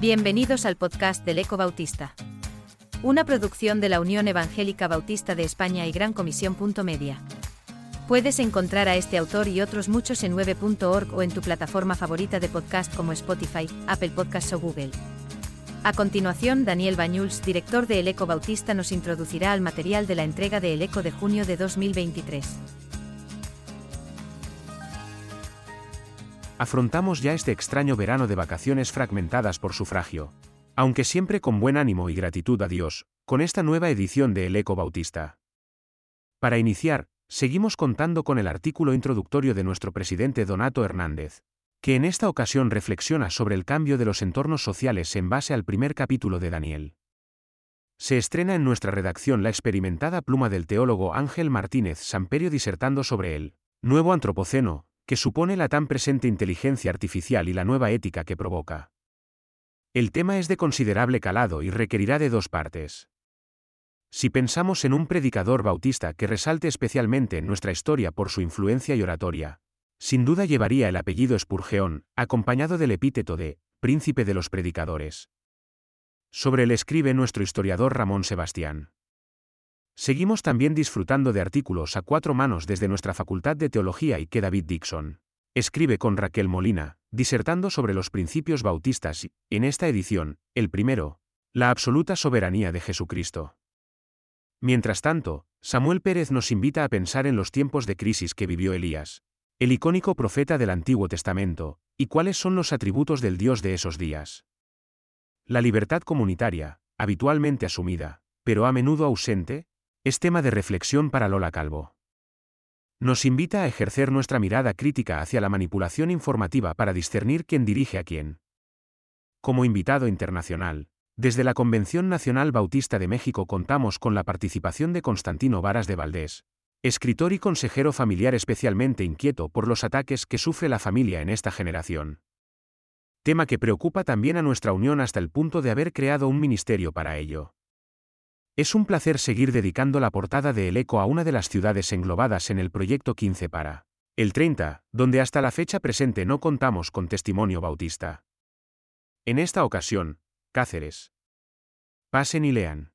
Bienvenidos al podcast del Eco Bautista. Una producción de la Unión Evangélica Bautista de España y Gran Comisión. Media. Puedes encontrar a este autor y otros muchos en 9.org o en tu plataforma favorita de podcast como Spotify, Apple Podcasts o Google. A continuación, Daniel Bañuls, director de El Eco Bautista, nos introducirá al material de la entrega de El Eco de junio de 2023. Afrontamos ya este extraño verano de vacaciones fragmentadas por sufragio. Aunque siempre con buen ánimo y gratitud a Dios, con esta nueva edición de El Eco Bautista. Para iniciar, seguimos contando con el artículo introductorio de nuestro presidente Donato Hernández, que en esta ocasión reflexiona sobre el cambio de los entornos sociales en base al primer capítulo de Daniel. Se estrena en nuestra redacción la experimentada pluma del teólogo Ángel Martínez Samperio disertando sobre el nuevo antropoceno, que supone la tan presente inteligencia artificial y la nueva ética que provoca. El tema es de considerable calado y requerirá de dos partes. Si pensamos en un predicador bautista que resalte especialmente en nuestra historia por su influencia y oratoria, sin duda llevaría el apellido Spurgeón, acompañado del epíteto de príncipe de los predicadores. Sobre él escribe nuestro historiador Ramón Sebastián. Seguimos también disfrutando de artículos a cuatro manos desde nuestra Facultad de Teología y que David Dixon escribe con Raquel Molina, disertando sobre los principios bautistas y, en esta edición, el primero, la absoluta soberanía de Jesucristo. Mientras tanto, Samuel Pérez nos invita a pensar en los tiempos de crisis que vivió Elías, el icónico profeta del Antiguo Testamento, y cuáles son los atributos del Dios de esos días. La libertad comunitaria, habitualmente asumida, pero a menudo ausente, es tema de reflexión para Lola Calvo. Nos invita a ejercer nuestra mirada crítica hacia la manipulación informativa para discernir quién dirige a quién. Como invitado internacional, desde la Convención Nacional Bautista de México contamos con la participación de Constantino Varas de Valdés, escritor y consejero familiar especialmente inquieto por los ataques que sufre la familia en esta generación. Tema que preocupa también a nuestra unión hasta el punto de haber creado un ministerio para ello. Es un placer seguir dedicando la portada de El Eco a una de las ciudades englobadas en el proyecto 15 para el 30, donde hasta la fecha presente no contamos con testimonio bautista. En esta ocasión, Cáceres. Pasen y lean.